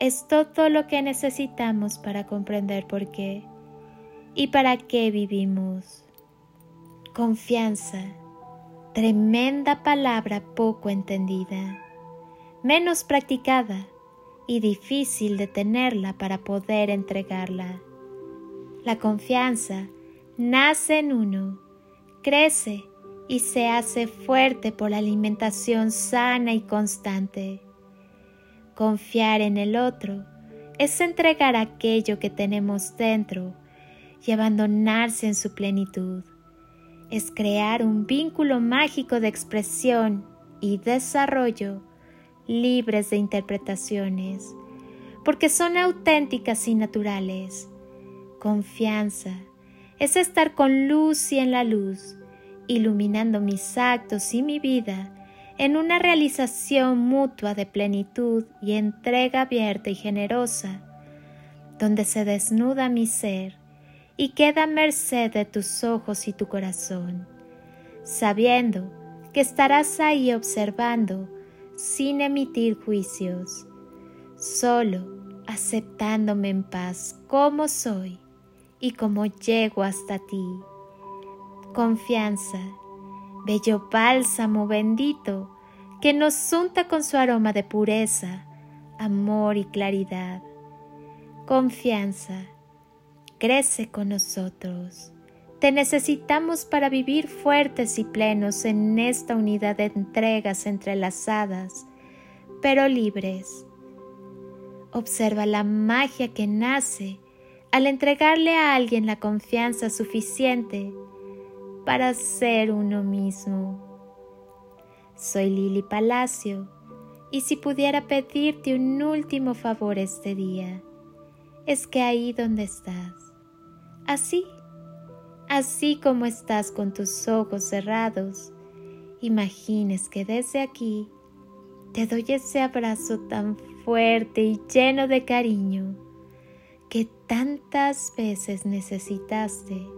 es todo lo que necesitamos para comprender por qué y para qué vivimos. Confianza, tremenda palabra poco entendida, menos practicada y difícil de tenerla para poder entregarla. La confianza nace en uno, crece y se hace fuerte por la alimentación sana y constante. Confiar en el otro es entregar aquello que tenemos dentro y abandonarse en su plenitud. Es crear un vínculo mágico de expresión y desarrollo libres de interpretaciones, porque son auténticas y naturales. Confianza es estar con luz y en la luz, iluminando mis actos y mi vida en una realización mutua de plenitud y entrega abierta y generosa, donde se desnuda mi ser y queda a merced de tus ojos y tu corazón, sabiendo que estarás ahí observando sin emitir juicios, solo aceptándome en paz como soy y como llego hasta ti. Confianza bello bálsamo bendito que nos unta con su aroma de pureza, amor y claridad. Confianza, crece con nosotros. Te necesitamos para vivir fuertes y plenos en esta unidad de entregas entrelazadas, pero libres. Observa la magia que nace al entregarle a alguien la confianza suficiente para ser uno mismo. Soy Lili Palacio y si pudiera pedirte un último favor este día, es que ahí donde estás, así, así como estás con tus ojos cerrados, imagines que desde aquí te doy ese abrazo tan fuerte y lleno de cariño que tantas veces necesitaste